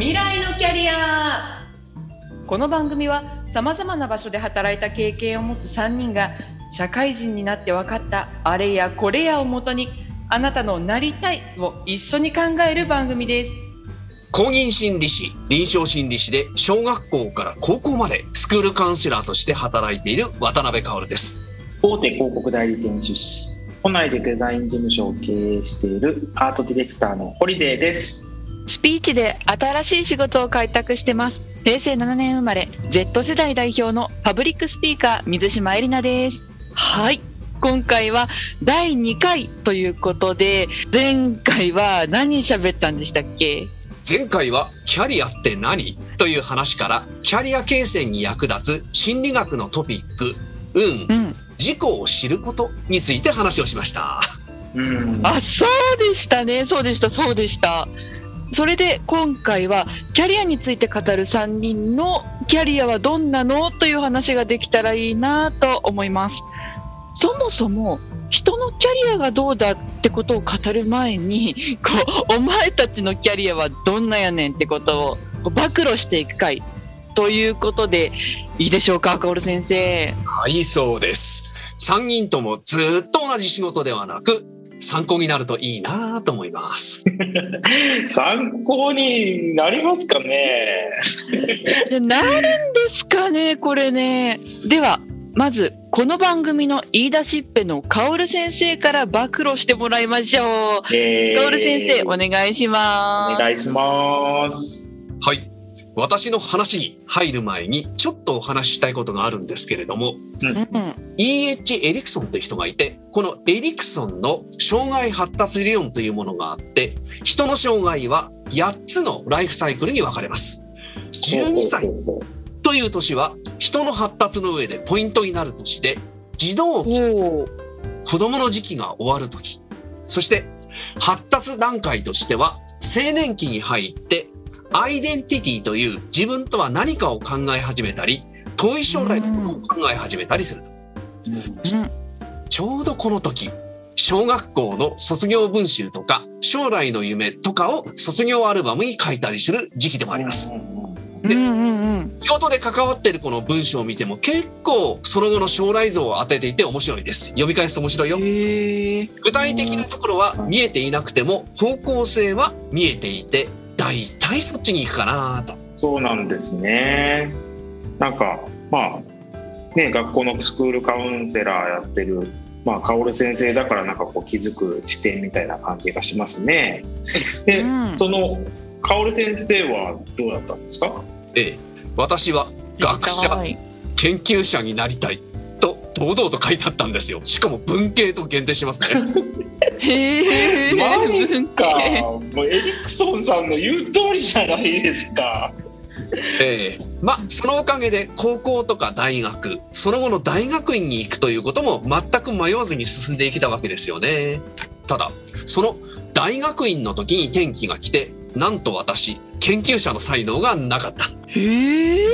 未来のキャリア。この番組はさまざまな場所で働いた経験を持つ3人が社会人になって分かったあれやこれやをもとにあなたのなりたいを一緒に考える番組です。公認心理師、臨床心理師で小学校から高校までスクールカウンセラーとして働いている渡辺薫です。大手広告代理店出身都内でデザイン事務所を経営しているアートディレクターのホリデーですスピーチで新しい仕事を開拓してます。平成7年生まれ Z 世代代表のパブリックスピーカー水島えりなです。はい。今回は第2回ということで前回は何喋ったんでしたっけ？前回はキャリアって何？という話からキャリア形成に役立つ心理学のトピック、運、うん。自己を知ることについて話をしました。うん。あそうでしたね。そうでした。そうでしたそれで今回はキャリアについて語る3人のキャリアはどんなのという話ができたらいいなと思いますそもそも人のキャリアがどうだってことを語る前に こうお前たちのキャリアはどんなやねんってことを暴露していく回ということでいいでしょうか薫先生はい、そうです。3人ともずっと同じ仕事ではなく、参考になるといいなと思います。参考になりますかね？なるんですかねこれね。ではまずこの番組の言い出しっぺのカオル先生から暴露してもらいましょう。えカオル先生お願いしおます。願いします。はい。私の話に入る前にちょっとお話ししたいことがあるんですけれども、うん E.H. エリクソンという人がいて、このエリクソンの障害発達理論というものがあって、人の障害は8つのライフサイクルに分かれます。12歳という年は人の発達の上でポイントになる年で、児童期、子供の時期が終わる時、そして発達段階としては青年期に入ってアイデンティティという自分とは何かを考え始めたり、遠い将来のことを考え始めたりする。ううんうんちょうどこの時、小学校の卒業文集とか、将来の夢とかを卒業アルバムに書いたりする時期でもあります。仕事で関わっているこの文章を見ても結構その後の将来像を当てていて面白いです。読み返すと面白いよ。具体的なところは見えていなくても方向性は見えていて、大体そっちに行くかなと。そうなんですね。なんかまあね学校のスクールカウンセラーやってるまあ、薫先生だからなんかこう気づく視点みたいな感じがしますね。で、うん。その薫先生はどうだったんですか？ええ、私は学者はい研究者になりたい。と堂々と書いてあったんですよ。しかも文系と限定しますね。へえマジですか？もうエリクソンさんの言う通りじゃないですか。ええまあそのおかげで高校とか大学その後の大学院に行くということも全く迷わずに進んできたわけですよね。ただその大学院の時に転機が来てなんと私研究者の才能がなかった。へえ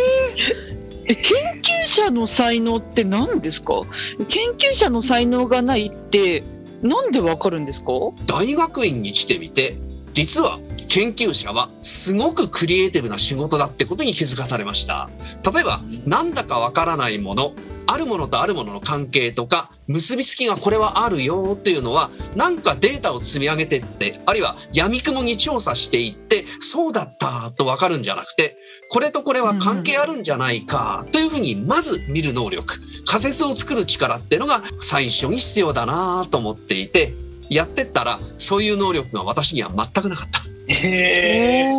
え研究者の才能って何ですか？研究者の才能がないってなんでわかるんですか？大学院に来てみて。実は研究者はすごくクリエイティブな仕事だってことに気づかされました例えばなんだかわからないものあるものとあるものの関係とか結びつきがこれはあるよっていうのはなんかデータを積み上げてってあるいは闇雲に調査していってそうだったとわかるんじゃなくてこれとこれは関係あるんじゃないかというふうにまず見る能力仮説を作る力っていうのが最初に必要だなと思っていてやってったらそういう能力が私には全くなかった。へえ。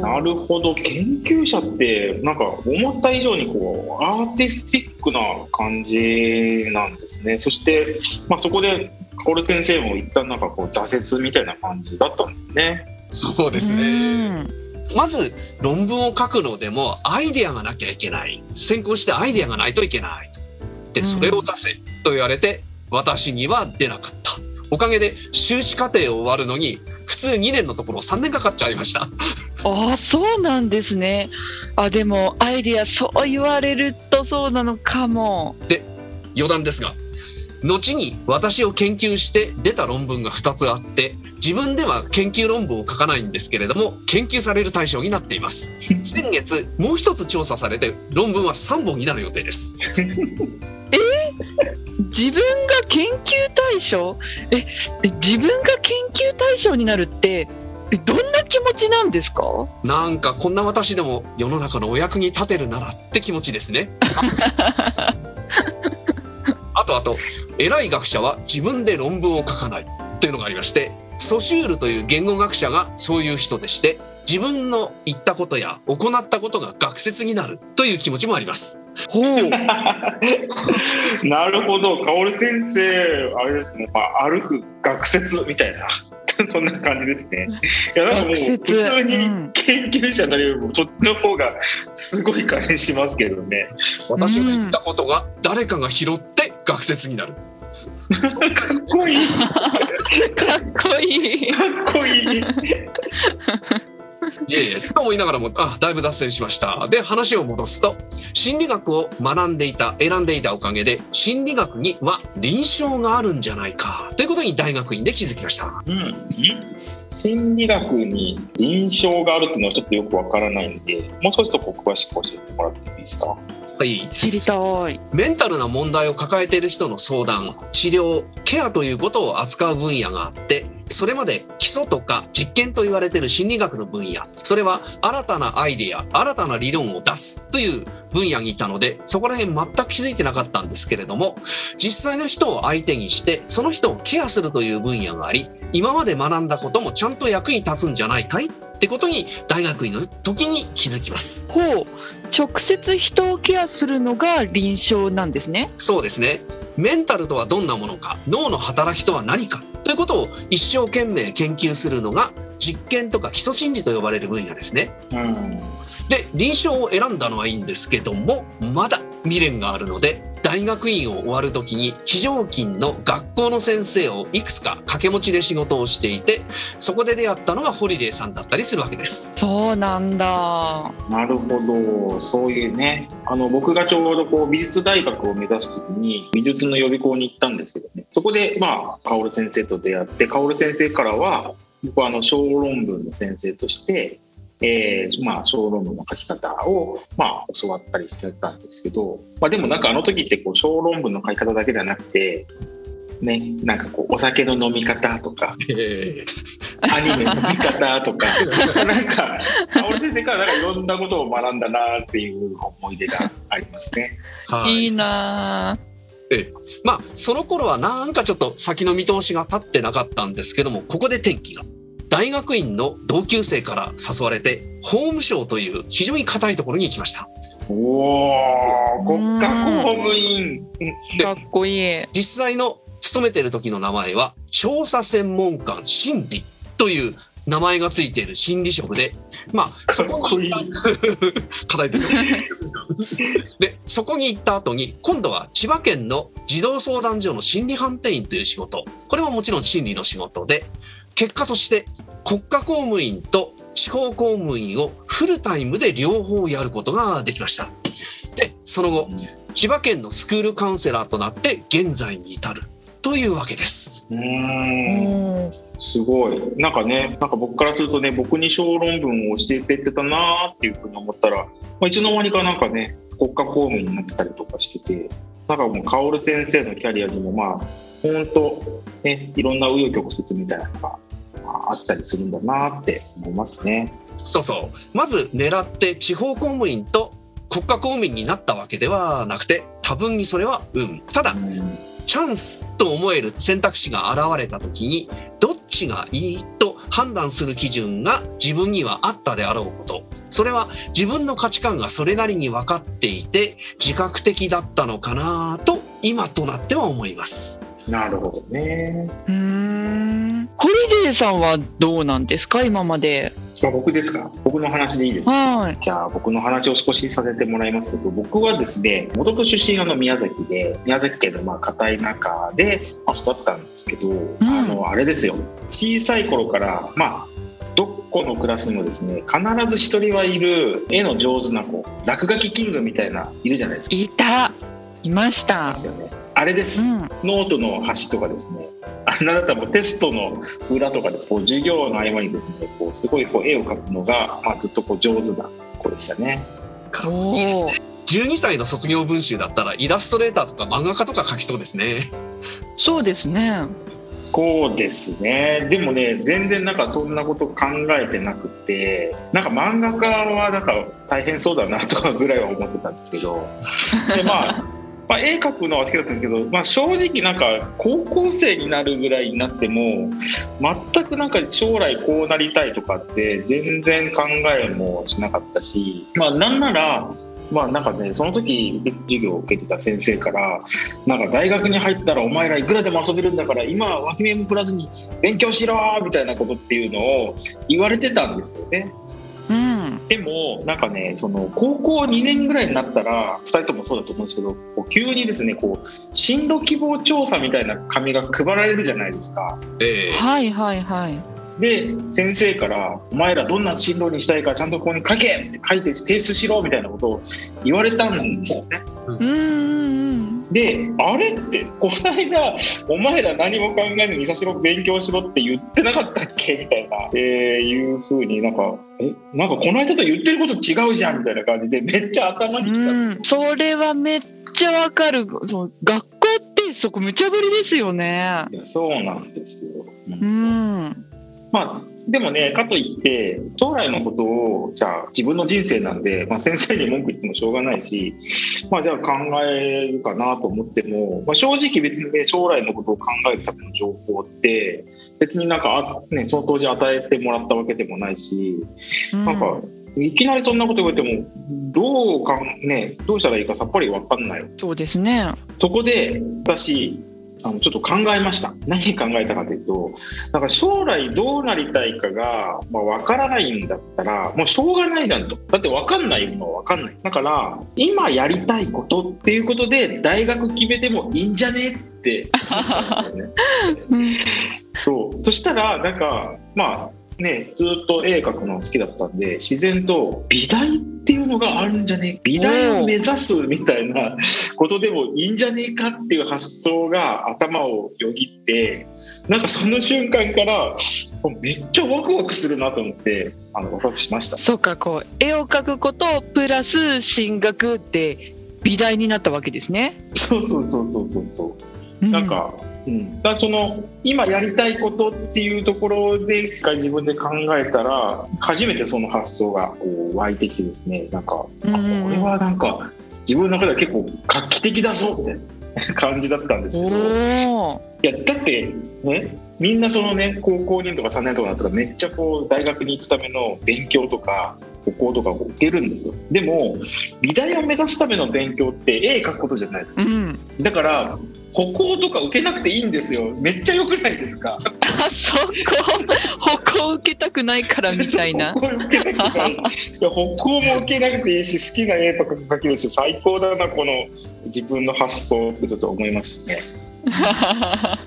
なるほど研究者ってなんか思った以上にこうアーティスティックな感じなんですねそして、まあ、そこで薫先生も一旦なんかこう挫折みたいな感じだったんですね。そうですね。まず論文を書くのでもアイデアがなきゃいけない。先行してアイデアがないといけない。で、それを出せと言われて私には出なかった。おかげで修士課程を終わるのに普通2年のところ3年かかっちゃいました。ああそうなんですね。あでもアイディアそう言われるとそうなのかも。余談ですが後に私を研究して出た論文が2つあって自分では研究論文を書かないんですけれども研究される対象になっています。先月もう一つ調査されて論文は3本になる予定です自分が研究対象？ええ自分が研究対象になるってえどんな気持ちなんですか？なんかこんな私でも世の中のお役に立てるならって気持ちですね。あとあと偉い学者は自分で論文を書かないというのがありましてソシュールという言語学者がそういう人でして自分の言ったことや行ったことが学説になるという気持ちもあります。ほう。なるほど、薫先生、あれですね、まあ、歩く学説みたいな、そんな感じですね。いや、なんかもう、普通にうん。研究者になるよりも、そっちの方がすごい感じしますけどね。私が言ったことが誰かが拾って学説になる。かっこいい、かかっこいい。っこいい。いえいえと思いながらもあだいぶ脱線しました。で話を戻すと心理学を学んでいた選んでいたおかげで心理学には臨床があるんじゃないか。ということに大学院で気づきました。うん、心理学に臨床があるっていうのはちょっとよくわからないんで、もう少しこう詳しく教えてもらっていいですか？はい。知りたい。メンタルな問題を抱えている人の相談治療ケアということを扱う分野があってそれまで基礎とか実験と言われている心理学の分野それは新たなアイデア新たな理論を出すという分野にいたのでそこら辺全く気づいてなかったんですけれども実際の人を相手にしてその人をケアするという分野があり今まで学んだこともちゃんと役に立つんじゃないかいってことに大学院の時に気づきます。ほう直接人をケアするのが臨床なんですねそうですね。メンタルとはどんなものか、脳の働きとは何かということを一生懸命研究するのが実験とか基礎心理と呼ばれる分野ですね。うん、で、臨床を選んだのはいいんですけども、まだ未練があるので、大学院を終わる時に非常勤の学校の先生をいくつか掛け持ちで仕事をしていて、そこで出会ったのがホリデーさんだったりするわけです。そうなんだ。なるほど、そういうね、あの僕がちょうどこう美術大学を目指すときに美術の予備校に行ったんですけどね、そこでまあ薫先生と出会って、薫先生からは僕はあの小論文の先生として、えーまあ小論文の書き方をまあ教わったりしてたんですけど、まあでもなんかあの時ってこう小論文の書き方だけじゃなくて。ね、なんかこうお酒の飲み方とかえアニメの見方とか、なんか、俺先生からなんかいろんなことを学んだなっていう思い出がありますね。はいいいなあまあその頃はなんかちょっと先の見通しが立ってなかったんですけどもここで転機が大学院の同級生から誘われて法務省という非常に硬いところに行きました。おお、国家公務員。かっこいい実際の勤めている時の名前は調査専門官心理という名前がついている心理職でまあそこに行った課題でしょでそこに行った後に今度は千葉県の児童相談所の心理判定員という仕事。これももちろん心理の仕事で結果として国家公務員と地方公務員をフルタイムで両方やることができました。でその後千葉県のスクールカウンセラーとなって現在に至るというわけです。うーん、うんすごい。なんかね、なんか僕からするとね、僕に小論文を教えてってたなーっていうふうに思ったら、まあ、いつの間にかなんかね、国家公務員になってたりとかしてて、なんかもう薫先生のキャリアにもまあ、本当ね、いろんな紆余曲折みたいなのがまあったりするんだなって思いますね。そうそうまず狙って地方公務員と国家公務員になったわけではなくて多分にそれは運ただうんチャンスと思える選択肢が現れた時にどっちがいいと判断する基準が自分にはあったであろうことそれは自分の価値観がそれなりに分かっていて自覚的だったのかなと今となっては思います。なるほどね。うーん。ホリデーさんはどうなんですか？今まで。まあ、僕ですか？僕の話でいいですか？はい。じゃあ僕の話を少しさせてもらいますけど僕はですね元々出身があの宮崎で宮崎県のまあ片田舎でまあ育ったんですけど、あのあれですよ。小さい頃からまあどこのクラスにもですね必ず一人はいる絵の上手な子落書きキングみたいないるじゃないですか。いた。いました。ですよね。あれです、うん、ノートの端とかですね。あんなだったらもうテストの裏とかです。こう授業の合間にですねこうすごいこう絵を描くのが、まあ、ずっとこう上手な子でしたね。おいいですー。ね12歳の卒業文集だったらイラストレーターとか漫画家とか描きそうですね。そうですね。そうですね。でもね全然なんかそんなこと考えてなくてなんか漫画家はなんか大変そうだなとかぐらいは思ってたんですけど。で、まあ、まあ絵描くのは好きだったんですけど、まあ、正直なんか高校生になるぐらいになっても全くなんか将来こうなりたいとかって全然考えもしなかったし、まあ、なんならまあなんかねその時授業を受けてた先生からなんか大学に入ったらお前らいくらでも遊べるんだから今は脇目も振らずに勉強しろみたいなことっていうのを言われてたんですよね。うん。でもなんかねその高校2年ぐらいになったら2人ともそうだと思うんですけどこう急にですねこう進路希望調査みたいな紙が配られるじゃないですか。ええはいはいはい。で先生から「お前らどんな進路にしたいかちゃんとここに書け!」って書いて提出しろみたいなことを言われたんですよね。うんうんうん。であれってこの間お前ら何も考えずにさしろ勉強しろって言ってなかったっけみたいな、えーいうふうになんかえなんかこの間と言ってること違うじゃんみたいな感じでめっちゃ頭にきた、うん、それはめっちゃわかる。そう学校ってそこ無茶ぶりですよね。いやそうなんですよ。うんうん。まあでもねかといって将来のことをじゃあ自分の人生なんで、まあ、先生に文句言ってもしょうがないし、まあ、じゃあ考えるかなと思っても、まあ、正直別にね将来のことを考えるための情報って別になんか、あね、その当時与えてもらったわけでもないしなんかいきなりそんなこと言われてもどうかん、ね、どうしたらいいかさっぱり分かんないそうですね。そこで私あのちょっと考えました。何考えたかというとなんか将来どうなりたいかが、まあ、分からないんだったらもうしょうがないじゃんと。だって分かんないものは分かんない。だから今やりたいことっていうことで大学決めてもいいんじゃねって思ったんですよね。う んそう。そしたらなんかまあねずっと絵描くの好きだったんで自然と美大っていうのがあるんじゃね美大を目指すみたいなことでもいいんじゃねえかっていう発想が頭をよぎってなんかその瞬間からめっちゃワクワクするなと思ってあのワクワクしました。そうかこう絵を描くことプラス進学って美大になったわけですね。そうそうそうそうそうそううなんか、うん、だからその今やりたいことっていうところで一回自分で考えたら初めてその発想がこう湧いてきてですね。なんか、あこうんれはなんか自分の中では結構画期的だぞみたいな感じだったんですけど。い。やだってねみんなそのね高校2年とか3年とかだったらめっちゃこう大学に行くための勉強とか歩行とかを受けるんですよ。でも美大を目指すための勉強って絵描くことじゃないですか。うん。だから歩行とか受けなくていいんですよ。めっちゃ良くないですか？あそこ歩行受けたくないからみたいな。歩。行受けなくていい。いや歩行も受けなくていいし好きな絵とか描けるし最高だなこの自分の発想ってちょっと思いましたね。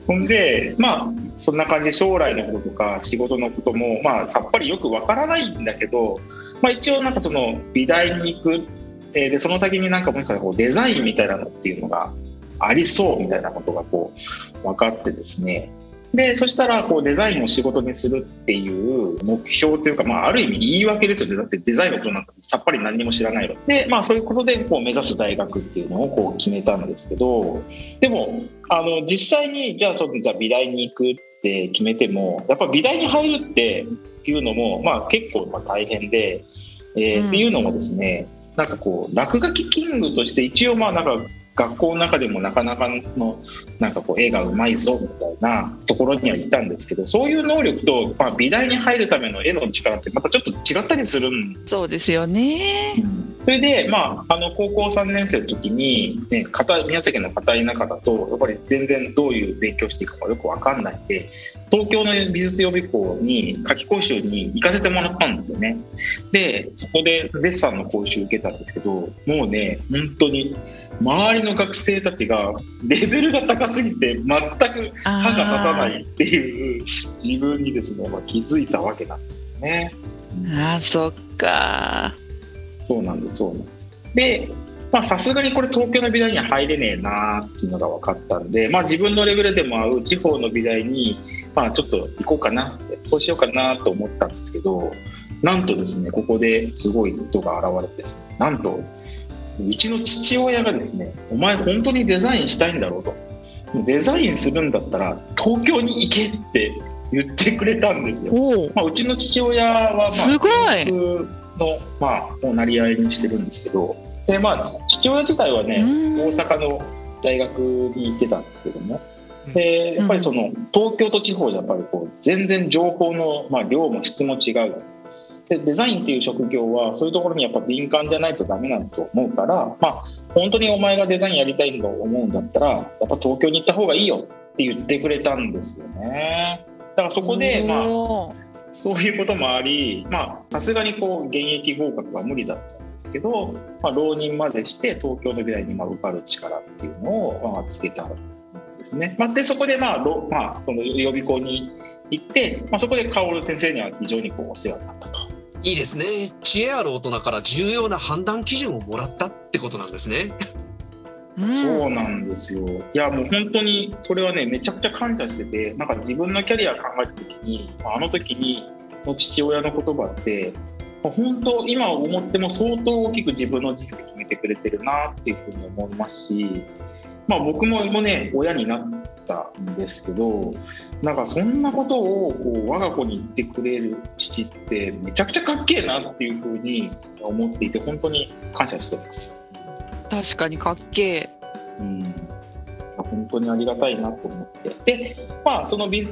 ほんでまあそんな感じで将来のこととか仕事のこともまあさっぱりよくわからないんだけど、まあ、一応なんかその美大に行く。えーでその先になんかもう一回こうデザインみたいなのっていうのがありそうみたいなことがこう分かってですね。でそしたらこうデザインを仕事にするっていう目標というか、まあ、ある意味言い訳ですよね。だってデザインのことなんかさっぱり何にも知らないの。で、まあ、そういうことでこう目指す大学っていうのをこう決めたんですけどでもあの実際にじゃあそのじゃあ美大に行くって決めてもやっぱ美大に入るっていうのも、まあ、結構まあ大変で、えーうん。っていうのもですねなんかこう落書きキングとして一応まあなんか学校の中でもなかなかのなんかこう絵がうまいぞみたいなところにはいたんですけどそういう能力と、まあ、美大に入るための絵の力ってまたちょっと違ったりするんそうですよね。それで、まあ、あの高校3年生の時に、ね、片宮崎の片田舎だとやっぱり全然どういう勉強していくかよく分かんないんで東京の美術予備校に夏季講習に行かせてもらったんですよね。でそこでデッサンの講習受けたんですけどもうね本当に周りの学生たちがレベルが高すぎて全く歯が立たないっていう自分にですね、まあ、気づいたわけなんですね。あそっか。そうなんです、そうなんです。で、まあさすがにこれ東京の美大には入れねえなっていうのが分かったんで、まあ、自分のレベルでも合う地方の美大に、まあ、ちょっと行こうかなってそうしようかなと思ったんですけどなんとですねここですごい人が現れてですねなんとうちの父親がですねお前本当にデザインしたいんだろうと。デザインするんだったら東京に行けって言ってくれたんですよ。まあ、うちの父親は、まあ、すごい。の、まあ、おなり合いにしてるんですけど。で、まあ、父親自体はね大阪の大学に行ってたんですけども。でやっぱりその東京と地方じゃやっぱりこう全然情報の、まあ、量も質も違うでデザインっていう職業はそういうところにやっぱ敏感じゃないとダメなんだと思うから、まあ、本当にお前がデザインやりたいんだと思うんだったらやっぱ東京に行った方がいいよって言ってくれたんですよね。だからそこで、まあ、そういうこともありさすがにこう現役合格は無理だったんですけど、まあ、浪人までして東京の未来にま受かる力っていうのを、まあ、つけたんですね。まあ、でそこで、まあまあ、この予備校に行って、まあ、そこで薫先生には非常にこうお世話になったと。いいですね。知恵ある大人から重要な判断基準をもらったってことなんですね。うん、そうなんですよ。いやもう本当にそれはねめちゃくちゃ感謝してて、なんか自分のキャリア考えた時に、あの時にの父親の言葉って本当今思っても相当大きく自分の人生決めてくれてるなっていうふうに思いますし、まあ僕もね親になったんですけど、なんかそんなことをこう我が子に言ってくれる父ってめちゃくちゃかっけえなっていうふうに思っていて本当に感謝してます。確かにかっけえ。うん、本当にありがたいなと思ってで、まあ、その美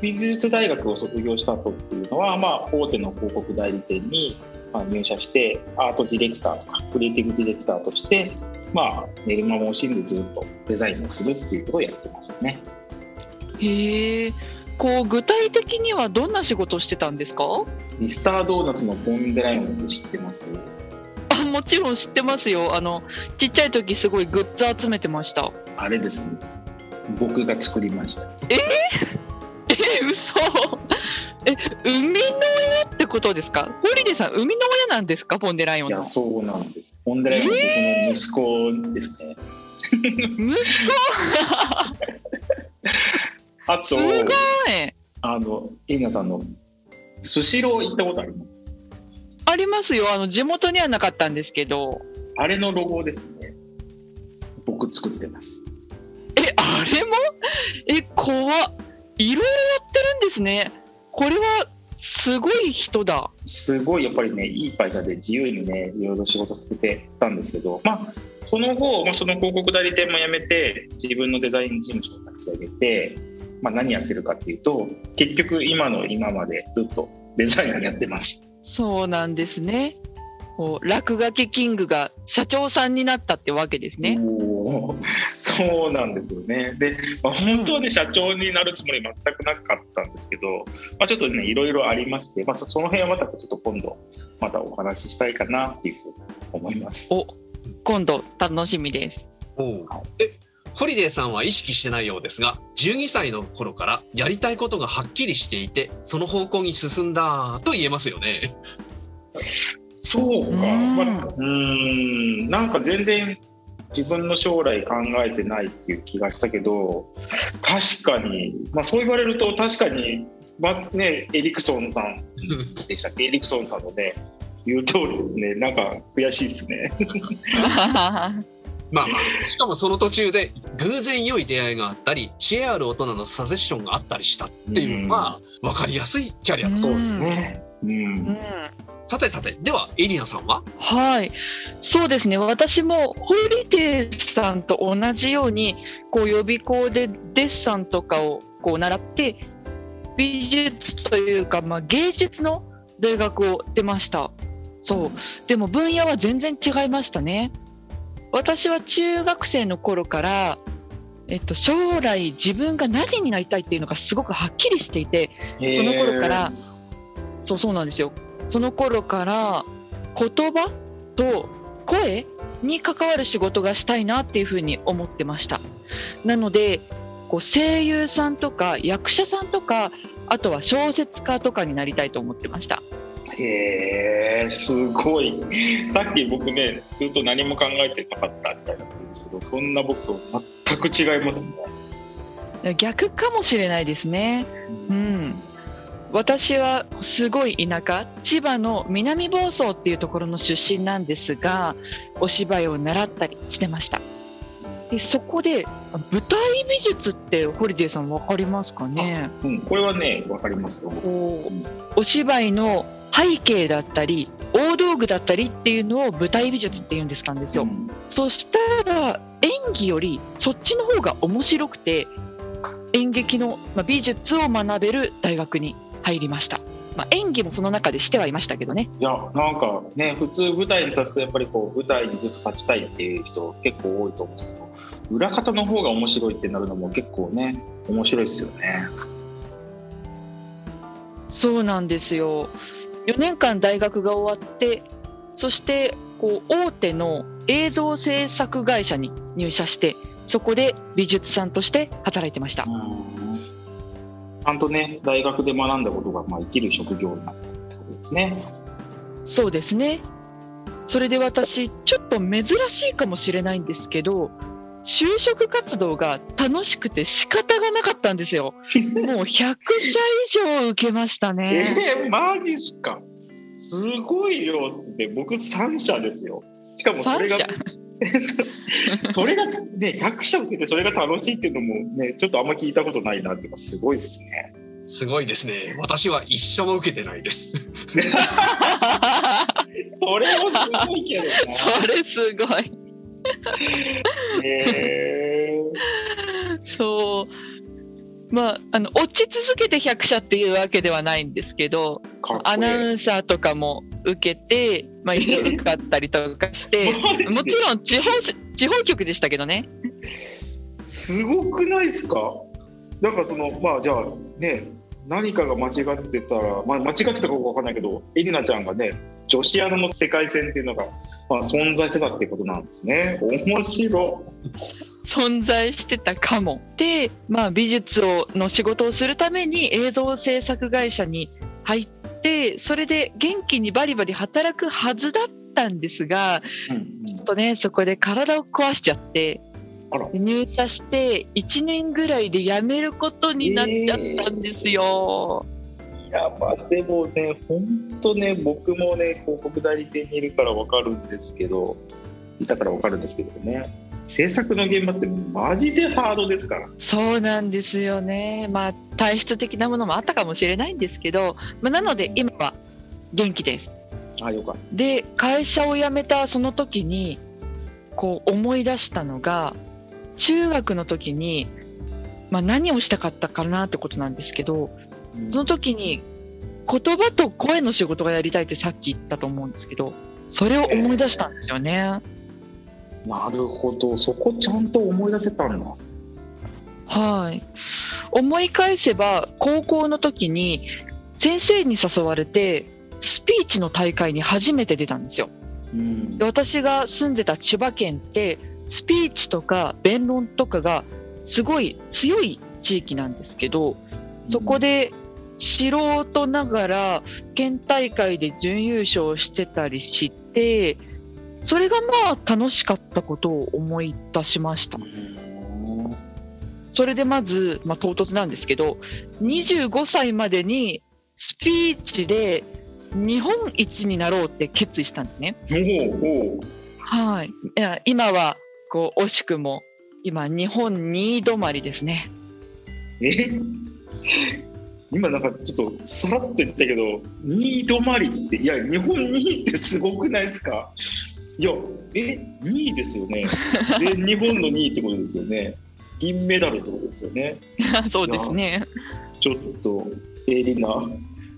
美術大学を卒業した後っていうのは、まあ、大手の広告代理店に入社してアートディレクターとかクリエイティブディレクターとして、まあ、寝る間も惜しんでずっとデザインをするっていうことをやってましたね。へえこう具体的にはどんな仕事をしてたんですか？ミスタードーナツのポンデライオンって知ってます？あもちろん知ってますよ。あのちっちゃい時すごいグッズ集めてました。あれですね。僕が作りました。えー、えー、嘘え生みの親ってことですか？ホリデさん生みの親なんですか？ポンデライオンいやそうなんです。ポンデライオン僕の息子ですね、えー、息子？あとすごい。あのエリナさんのスシロー行ったことあります？ありますよ。あの地元にはなかったんですけど。あれのロゴですね。僕作ってます。えあれも？え怖いろいろやってるんですねこれはすごい人だ。すごいやっぱりねいい会社で自由にねいろいろ仕事させてたんですけどまあその後、まあ、その広告代理店も辞めて自分のデザイン事務所を立ち上げて、まあ、何やってるかっていうと結局今の今までずっとデザインやってます。そうなんですねこう落書きキングが社長さんになったってわけですね。そうなんですよね。で、まあ、本当はね、社長になるつもり全くなかったんですけど、まあ、ちょっとね、いろいろありまして、まあ、その辺はまたちょっと今度、またお話ししたいかなっていうふうに思います。お今度、楽しみです。おえホリデーさんは意識してないようですが12歳の頃からやりたいことがはっきりしていてその方向に進んだと言えますよね。そうか、まあ、うん。なんか全然自分の将来考えてないっていう気がしたけど確かに、まあ、そう言われると確かに、まあね、エリクソンさんでしたっけ？エリクソンさんのね言う通りですね。なんか悔しいですね。ま あまあ、しかもその途中で偶然良い出会いがあったり知恵ある大人のサジェッションがあったりしたっていうのが分かりやすいキャリアそうですね。うん、うんさてさて、ではエリナさんは？はい、そうですね。私もホリデーさんと同じように、こう予備校でデッサンとかをこう習って、美術というか、まあ、芸術の大学を出ました。そう。でも分野は全然違いましたね。私は中学生の頃から、えっと、将来自分が何になりたいっていうのがすごくはっきりしていて、その頃から、そうそうなんですよ。その頃から言葉と声に関わる仕事がしたいなっていうふうに思ってましたなのでこう声優さんとか役者さんとかあとは小説家とかになりたいと思ってましたへえすごいさっき僕ねずっと何も考えてなかったみたいなんですけどそんな僕と全く違いますね逆かもしれないですね。うん。私はすごい田舎千葉の南房総っていうところの出身なんですがお芝居を習ったりしてました。でそこで舞台美術ってホリデーさん分かりますかね？うん、これはねわかりますよ。こうお芝居の背景だったり大道具だったりっていうのを舞台美術っていうんですかんですよ、うん。そしたら演技よりそっちの方が面白くて演劇のまあ美術を学べる大学に入りました、まあ、演技もその中でしてはいましたけどね。いやなんかね普通舞台に立つとやっぱりこう舞台にずっと立ちたいっていう人結構多いと思うんですけど裏方の方が面白いってなるのも結構ね面白いですよね。そうなんですよ。4年間大学が終わってそしてこう大手の映像制作会社に入社してそこで美術さんとして働いてました。ちゃんとね大学で学んだことがまあ生きる職業になったってことですね。そうですね。それで私ちょっと珍しいかもしれないんですけど就職活動が楽しくて仕方がなかったんですよ。もう100社以上受けましたね。えー、マジっすか？すごい量っすね。僕3社ですよ。しかもそれ3が社？それがね100社受けてそれが楽しいっていうのもねちょっとあんま聞いたことないなっていうかすごいですね。すごいですね。私は一社も受けてないです。それもすごいけどな。それすごい。えそう。まああの落ち続けて100社っていうわけではないんですけどアナウンサーとかも受けて、まあ、受かったりとかして もちろん地方し地方局でしたけどね。すごくないですか？なんかそのまあじゃあね何かが間違ってたら、まあ、間違ってたかわかんないけどエリナちゃんがね女子アナの世界線っていうのが、まあ、存在してたってことなんですね。面白存在してたかも。で、まあ、美術をの仕事をするために映像制作会社に入ってそれで元気にバリバリ働くはずだったんですがい、うん。ちょっとねそこで体を壊しちゃって入社して1年ぐらいで辞めることになっちゃったんですよ。いやまあでもね本当ね僕もね広告代理店にいるからわかるんですけどいたからわかるんですけどね制作の現場ってマジでハードですからそうなんですよね。まあ体質的なものもあったかもしれないんですけど、まあ、なので今は元気です。あよかっで会社を辞めたその時にこう思い出したのが中学の時に、まあ、何をしたかったかなってことなんですけどたその時に言葉と声の仕事がやりたいってさっき言ったと思うんですけどそれを思い出したんですよね。なるほど。そこちゃんと思い出せたんだ。はい。思い返せば高校の時に先生に誘われてスピーチの大会に初めて出たんですよ。うん。で私が住んでた千葉県ってスピーチとか弁論とかがすごい強い地域なんですけどそこで素人ながら県大会で準優勝してたりしてそれがまあ楽しかったことを思い出しましたそれでまず、まあ、唐突なんですけど25歳までにスピーチで日本一になろうって決意したんですね。はい。いや今はこう惜しくも今日本2位止まりですね。え？今なんかちょっとさらっと言ったけど2位止まりっていや日本2位ってすごくないですか？いやえ2位ですよね で日本の2位ってことですよね銀メダルってことですよね そうですね。ちょっとエリナ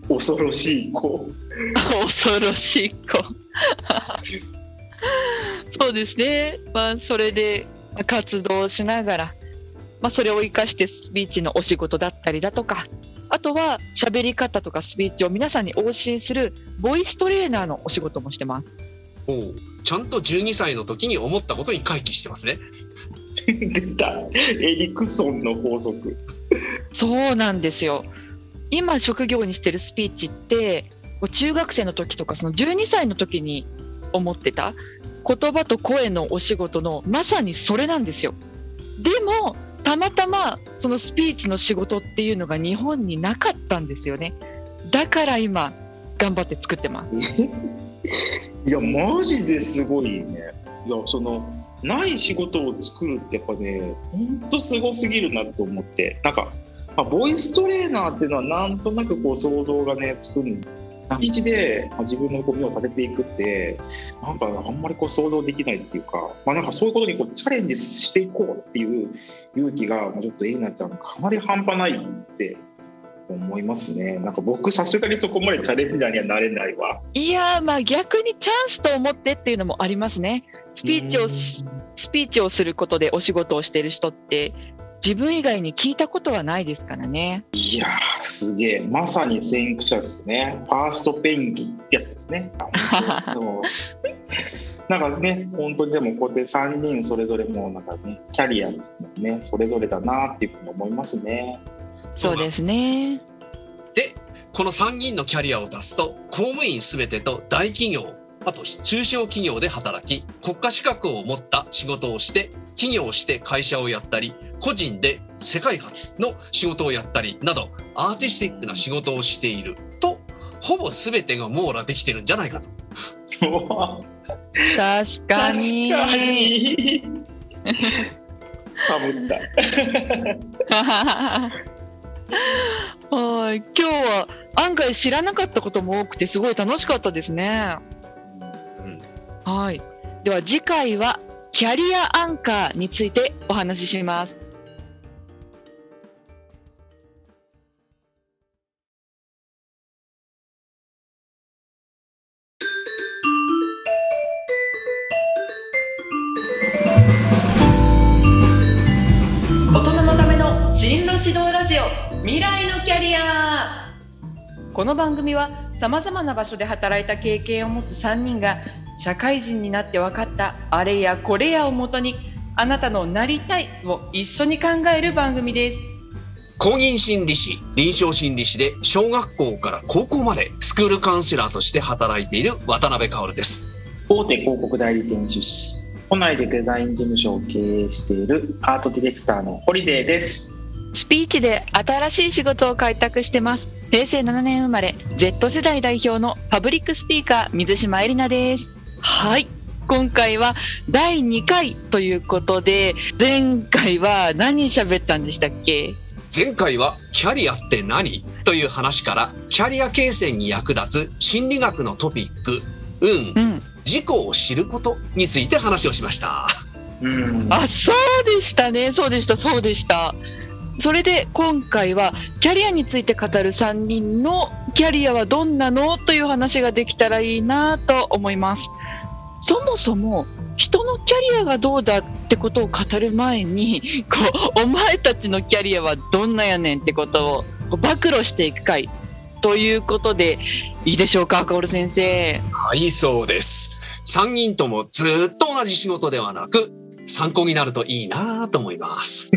恐ろしい子恐ろしい子。そうですね。まあそれでまあ活動しながら、まあそれを生かしてスピーチのお仕事だったりだとか。あとは喋り方とかスピーチを皆さんにお教えするボイストレーナーのお仕事もしてます。おうちゃんと12歳の時に思ったことに回帰してますね。出たエリクソンの法則そうなんですよ。今職業にしてるスピーチって中学生の時とかその12歳の時に思ってた言葉と声のお仕事のまさにそれなんですよ。でもたまたまそのスピーチの仕事っていうのが日本になかったんですよね。だから今頑張って作ってます。いやマジですごいね。いやそのない仕事を作るってやっぱね本当すごすぎるなと思ってなんか、まあ、ボイストレーナーっていうのはなんとなくこう想像がねつくん日で自分のゴミを立てていくってなんかあんまりこう想像できないっていうか,、まあ、なんかそういうことにこうチャレンジしていこうっていう勇気がちょっとエイナちゃんかなり半端ないって思いますね。なんか僕さすがにそこまでチャレンジャーにはなれないわ。いやまあ逆にチャンスと思ってっていうのもありますね。スピーチをスピーチをすることでお仕事をしている人って自分以外に聞いたことはないですからね。いやすげえ。まさに先駆者ですね。ファーストペンギンってやつですね。なんかね本当にでもこうやって3人それぞれもなんかねキャリアね。それぞれだなっていうふうに思いますねそうですねでこの3人のキャリアを出すと公務員すべてと大企業あと中小企業で働き国家資格を持った仕事をして企業をして会社をやったり個人で世界初の仕事をやったりなどアーティスティックな仕事をしているとほぼ全てが網羅できてるんじゃないかと。確かに。確かに。かぶった。はい、今日は案外知らなかったことも多くてすごい楽しかったですね。うん、はい。では次回はキャリアアンカーについてお話しします。未来のキャリア。この番組はさまざまな場所で働いた経験を持つ3人が社会人になって分かったあれやこれやをもとにあなたのなりたいを一緒に考える番組です。公認心理師臨床心理師で小学校から高校までスクールカウンセラーとして働いている渡辺薫です。大手広告代理店出身都内でデザイン事務所を経営しているアートディレクターのホリデーですスピーチで新しい仕事を開拓してます。平成7年生まれ Z 世代代表のパブリックスピーカー水島えりなです。はい。今回は第2回ということで前回は何喋ったんでしたっけ？前回はキャリアって何？という話からキャリア形成に役立つ心理学のトピック運うん。自己を知ることについて話をしました。うん。あそうでしたね。そうでした。そうでしたそれで今回はキャリアについて語る3人のキャリアはどんなのという話ができたらいいなと思います。そもそも人のキャリアがどうだってことを語る前に こうお前たちのキャリアはどんなやねんってことを暴露していく回ということでいいでしょうか赤堀先生。はいそうです。3人ともずっと同じ仕事ではなく参考になるといいなと思います。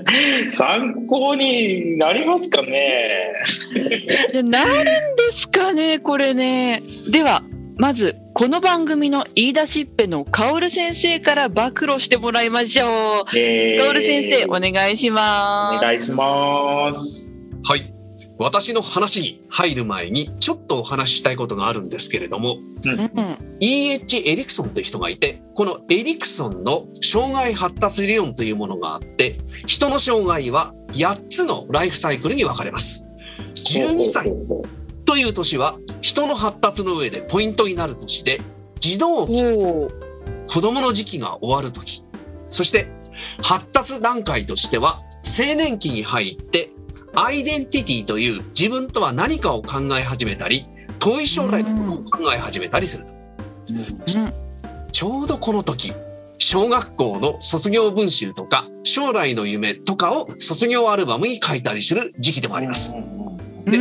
参考になりますかね？で なるんですかねこれね。ではまずこの番組の言い出しっぺのカオル先生から暴露してもらいましょう。えー。カオル先生お願いしおます。願いします。はい私の話に入る前にちょっとお話ししたいことがあるんですけれどもうん。E.H. エリクソンという人がいてこのエリクソンの障害発達理論というものがあって人の障害は8つのライフサイクルに分かれます。12歳という年は人の発達の上でポイントになる年で児童期子供の時期が終わる時。そして発達段階としては青年期に入ってアイデンティティという自分とは何かを考え始めたり遠い将来のことを考え始めたりするとうんうんちょうどこの時小学校の卒業文集とか将来の夢とかを卒業アルバムに書いたりする時期でもあります。で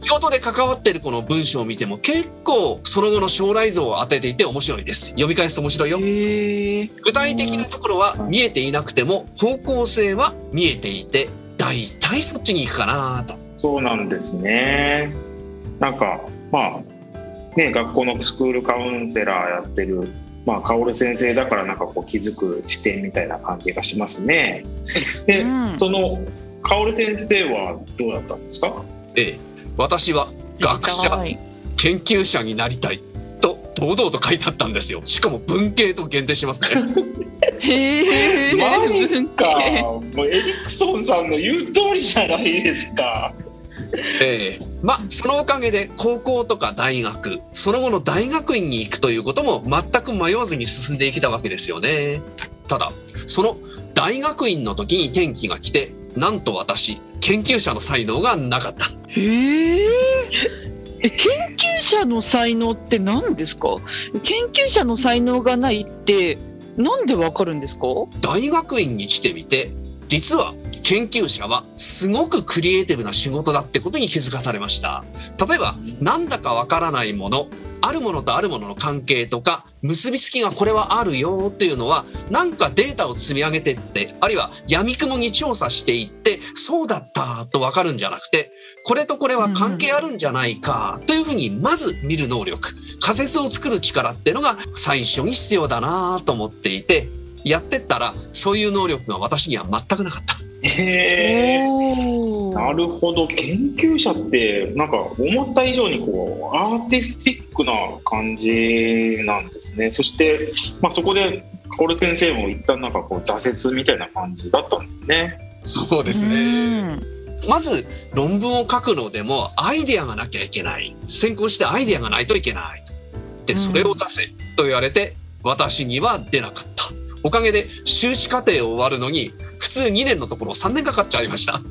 仕事で関わっているこの文章を見ても結構その後の将来像を当てていて面白いです。読み返すと面白いよ。具体的なところは見えていなくても方向性は見えていて大体そっちに行くかなと。そうなんですね。なんかまあね、学校のスクールカウンセラーやってる、まあ、薫先生だからなんかこう気づく視点みたいな感じがしますね。で、うんその薫先生はどうだったんですか？ええ、私は学者はい研究者になりたいと堂々と書いてあったんですよしかも文系と限定しますねへえ。マジですか？もうエリクソンさんの言う通りじゃないですか。ええまあそのおかげで高校とか大学その後の大学院に行くということも全く迷わずに進んでいけたわけですよねただその大学院の時に転機が来てなんと私研究者の才能がなかったへえ。え研究者の才能って何ですか？研究者の才能がないってなんでわかるんですか？大学院に来てみて。実は研究者はすごくクリエイティブな仕事だってことに気づかされました例えばなんだかわからないものあるものとあるものの関係とか結びつきがこれはあるよっていうのはなんかデータを積み上げてってあるいは闇雲に調査していってそうだったとわかるんじゃなくてこれとこれは関係あるんじゃないかというふうにまず見る能力仮説を作る力っていうのが最初に必要だなと思っていてやってったらそういう能力が私には全くなかった。へーおーなるほど研究者ってなんか思った以上にこうアーティスティックな感じなんですねそして、まあ、そこで薫先生も一旦なんかこう挫折みたいな感じだったんですね。そうですうね。んまず論文を書くのでもアイデアがなきゃいけない。先行してアイデアがないといけない。で、それを出せと言われて私には出なかった。おかげで修士課程を終わるのに普通2年のところ3年かかっちゃいました。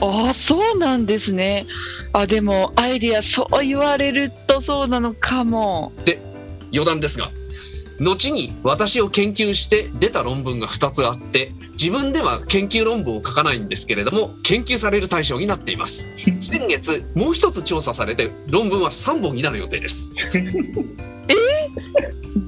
ああそうなんですね。あでもアイディアそう言われるとそうなのかも。余談ですが後に私を研究して出た論文が2つあって自分では研究論文を書かないんですけれども研究される対象になっています。先月もう一つ調査されて論文は3本になる予定です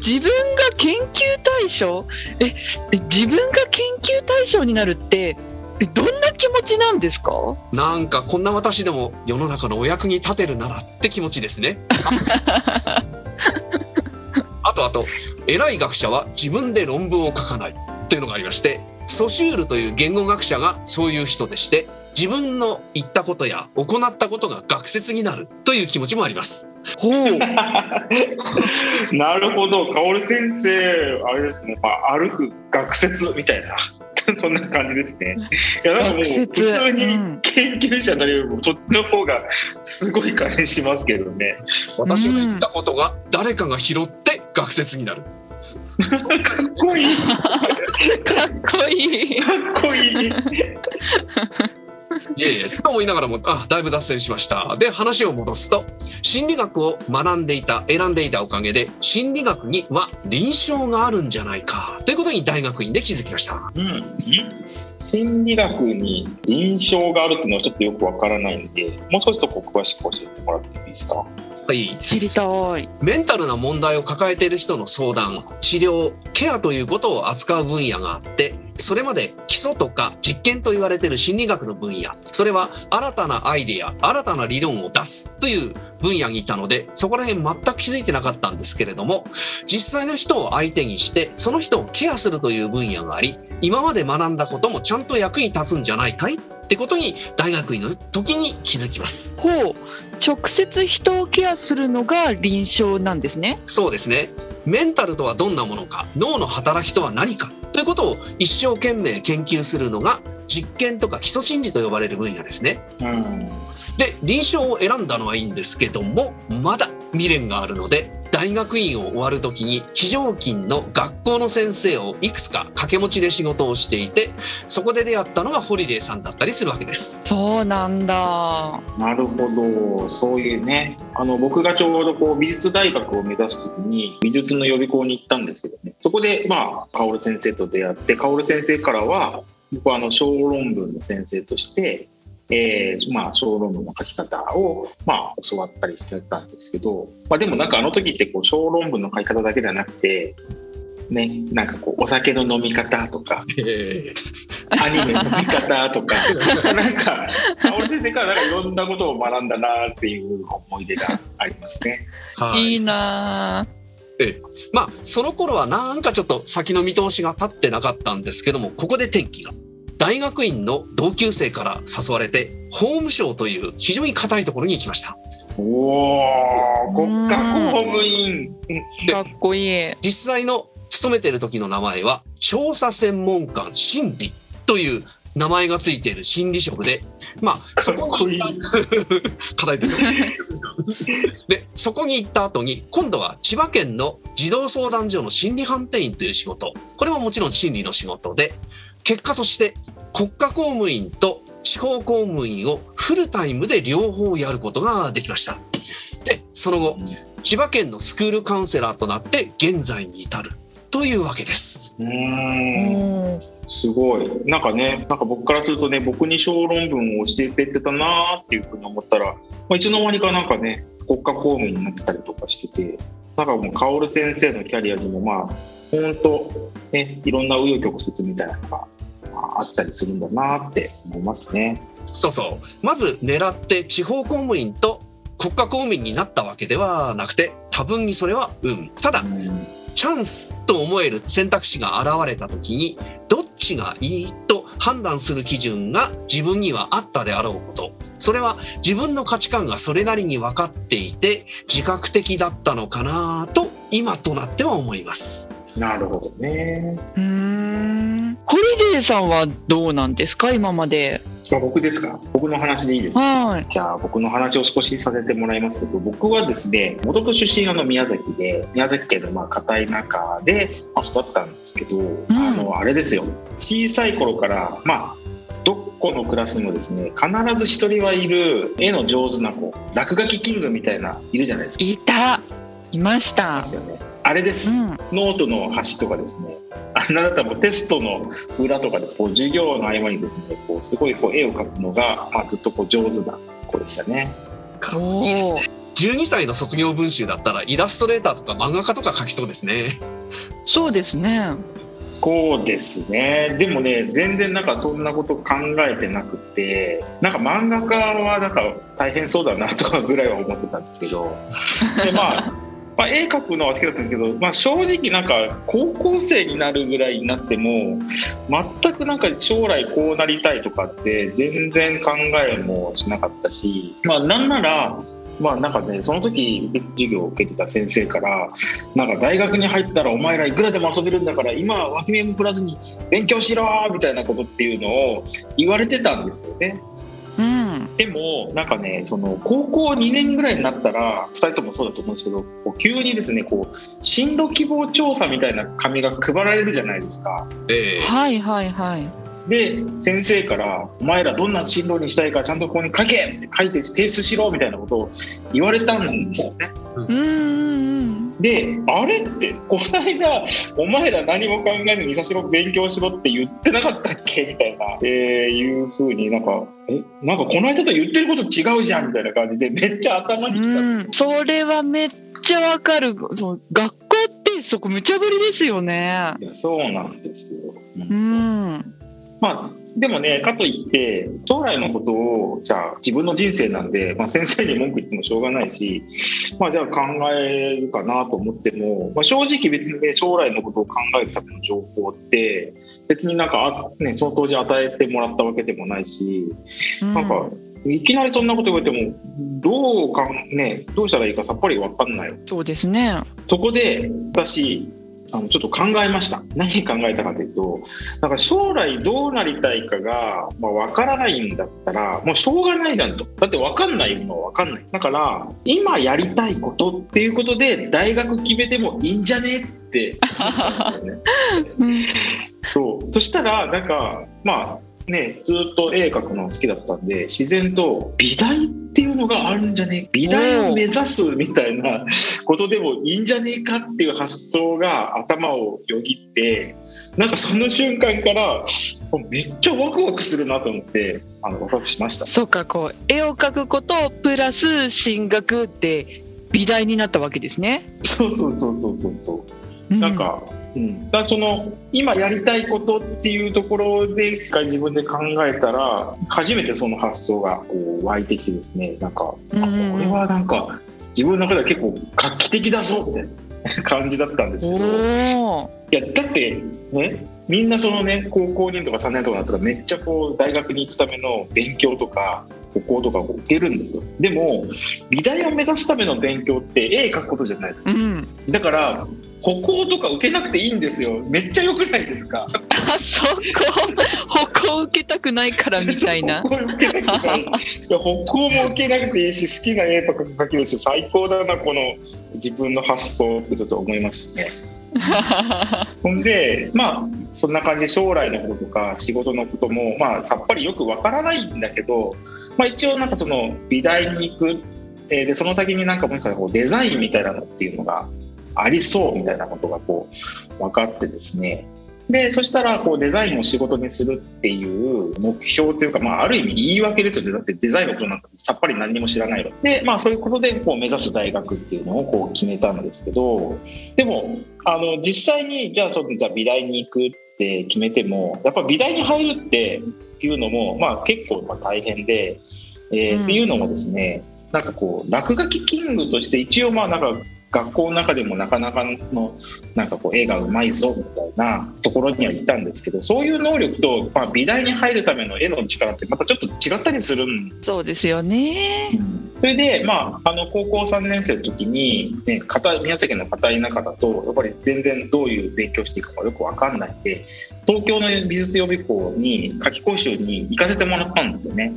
自分が研究対象？ええ自分が研究対象になるってえどんな気持ちなんですか？なんかこんな私でも世の中のお役に立てるならって気持ちですね。あとあと偉い学者は自分で論文を書かないというのがありましてソシュールという言語学者がそういう人でして自分の言ったことや行ったことが学説になるという気持ちもあります。ほう。なるほど。薫先生あれですね、まあ、歩く学説みたいなそんな感じですね。いやなんかもう普通にうん。研究者になるよりもそっちの方がすごい感じしますけどね。私が言ったことが誰かが拾って学説になる。かっこいい。か かっこいい。っこいい。いえいえと思いながらもあだいぶ脱線しました。で話を戻すと心理学を学んでいた選んでいたおかげで心理学には臨床があるんじゃないかということに大学院で気づきました。うん、心理学に臨床があるっていうのはちょっとよくわからないんでもう少しとこう詳しく教えてもらっていいですか？はい。知りたい。メンタルな問題を抱えている人の相談治療ケアということを扱う分野があってそれまで基礎とか実験と言われている心理学の分野それは新たなアイデア新たな理論を出すという分野にいたのでそこら辺全く気づいてなかったんですけれども実際の人を相手にしてその人をケアするという分野があり今まで学んだこともちゃんと役に立つんじゃないかいってことに大学院の時に気づきます。ほう直接人をケアするのが臨床なんですねそうですね。メンタルとはどんなものか、脳の働きとは何かということを一生懸命研究するのが実験とか基礎心理と呼ばれる分野ですね。うんで、臨床を選んだのはいいんですけども、まだ未練があるので、大学院を終わる時に非常勤の学校の先生をいくつか掛け持ちで仕事をしていて、そこで出会ったのがホリデーさんだったりするわけです。そうなんだ。なるほど。そういうね。あの僕がちょうどこう美術大学を目指す時に美術の予備校に行ったんですけどね。そこでまあ薫先生と出会って薫先生からは僕はあの小論文の先生として、えーまあ、小論文の書き方を、まあ、教わったりしてたんですけど、まあ、でもなんかあの時ってこう小論文の書き方だけではなくてね、なんかこうお酒の飲み方とか えアニメの見方とか なんか俺先生からなんかいろんなことを学んだなっていう思い出がありますね。いいなまあその頃はなんかちょっと先の見通しが立ってなかったんですけどもここで転機が。大学院の同級生から誘われて法務省という非常に硬いところに行きました。おお国家公務員かっこいい。実際の勤めてる時の名前は調査専門官心理という名前がついている心理職でまあそこに課いでしょでそこに行った後に今度は千葉県の児童相談所の心理判定員という仕事。これももちろん心理の仕事で結果として国家公務員と地方公務員をフルタイムで両方やることができました。でその後千葉県のスクールカウンセラーとなって現在に至るというわけです。うん。すごい。なんかねなんか僕からするとね僕に小論文を教えてってたなーっていうふうに思ったら、まあ、いつの間にかなんかね国家公務員になったりとかしててなんかもう薫先生のキャリアにもまあ本当ねいろんな紆余曲折みたいなのがあったりするんだなって思いますね。そうそう。まず狙って地方公務員と国家公務員になったわけではなくて多分にそれは運。ただ、うん。チャンスと思える選択肢が現れた時にどっちがいいと判断する基準が自分にはあったであろうこと。それは自分の価値観がそれなりに分かっていて自覚的だったのかなと今となっては思いますなるほどね。うんホリデーさんはどうなんですか？今まで。あ僕ですか？僕の話でいいですか、はい、じゃあ僕の話を少しさせてもらいます。けど僕はですねもともと出身あの宮崎で宮崎県のまあ硬い中で育ったんですけど、うん、あのあれですよ。小さい頃からまあどこのクラスにもですね必ず一人はいる絵の上手な子落書きキングみたいないるじゃないですか。いた。いました。ですよねあれです、うん、ノートの端とかですねあなたもテストの裏とかですこう授業の合間にですねこうすごいこう絵を描くのが、まあ、ずっとこう上手な子でしたね。いいですね12歳の卒業文集だったらイラストレーターとか漫画家とか描きそうですね。そうですね。そうですね。でもね、全然なんかそんなこと考えてなくて、なんか漫画家はなんか大変そうだなとかぐらいは思ってたんですけど、でまあまあ、絵描くのは好きだったんですけど、まあ、正直なんか高校生になるぐらいになっても全くなんか将来こうなりたいとかって全然考えもしなかったし、まあ、なんならまあなんかねその時授業を受けてた先生からなんか大学に入ったらお前らいくらでも遊べるんだから今は脇目も振らずに勉強しろみたいなことっていうのを言われてたんですよね。うん、でもなんかねその高校2年ぐらいになったら2人ともそうだと思うんですけどこう急にですねこう進路希望調査みたいな紙が配られるじゃないですか。えー、はいはいはいで先生から「お前らどんな進路にしたいかちゃんとここに書け!」って書いて提出しろみたいなことを言われたんですよね。うんであれってこの間お前ら何も考えずにさしろ勉強しろって言ってなかったっけ？みたいな、えー、いうふうになんかえ？なんかこの間と言ってること違うじゃんみたいな感じでめっちゃ頭にきた。ん。ですそれはめっちゃわかる。その学校ってそこ無茶ぶりですよね。いやそうなんですよ、うん、うんまあ、でもね、かといって、将来のことを、じゃあ自分の人生なんで、まあ、先生に文句言ってもしょうがないし、まあ、じゃあ考えるかなと思っても、まあ、正直別にね、将来のことを考えるための情報って、別になんか、ね、その当時与えてもらったわけでもないし、なんか、いきなりそんなこと言われても、どうかね、どうしたらいいかさっぱり分かんない。そうですね。そこで、私、あのちょっと考えました。何考えたかというとなんか将来どうなりたいかが、まあ、分からないんだったらもうしょうがないじゃんと。だって分かんないものは分かんない。だから今やりたいことっていうことで大学決めてもいいんじゃねって。そう。そしたらなんかまあね、ずっと絵描くの好きだったんで自然と美大っていうのがあるんじゃねえ美大を目指すみたいなことでもいいんじゃねえかっていう発想が頭をよぎってなんかその瞬間からめっちゃワクワクするなと思ってあのワクワクしました。そうかこう絵を描くことプラス進学って美大になったわけですね。そうそうそうそうそうそう、うん、なんかうん、だからその今やりたいことっていうところで一回自分で考えたら初めてその発想がこう湧いてきてですね。なんか、うんあこれはなんか自分の中では結構画期的だぞみたいな感じだったんですけど。い。やだってねみんなそのね高校2年とか3年とかだったらめっちゃこう大学に行くための勉強とか歩行とかを受けるんですよ。でも美大を目指すための勉強って絵描くことじゃないですか。うん。だから歩行とか受けなくていいんですよ。めっちゃ良くないですか？あそこ。歩行受けたくないからみたいな。歩。行受けなくてい。いいや歩行も受けなくていいし好きな絵とか描けるし最高だなこの自分の発想ってちょっと思いましたね。ほんでまあそんな感じで将来のこととか仕事のこともまあさっぱりよくわからないんだけど、まあ、一応なんかその美大に行くえーでその先になんかもしかしたらこうデザインみたいなのっていうのがありそうみたいなことがこう分かってですね。でそしたらこうデザインを仕事にするっていう目標というか、まあ、ある意味言い訳ですよね。だってデザインのことなんかさっぱり何も知らないので、まあ、そういうことでこう目指す大学っていうのをこう決めたんですけどでもあの実際にじゃあそのじゃあ美大に行くって決めてもやっぱ美大に入るっていうのも、まあ、結構ま大変で、えーうんっていうのもですねなんかこう落書きキングとして一応まあなんか学校の中でもなかなかのなんかこう絵がうまいぞみたいなところにはいたんですけどそういう能力と、まあ、美大に入るための絵の力ってまたちょっと違ったりするんそうですよね。それで、まあ、あの高校3年生の時に、ね、片宮崎の片田舎だとやっぱり全然どういう勉強していいかがよく分かんないんで東京の美術予備校に夏期講習に行かせてもらったんですよね。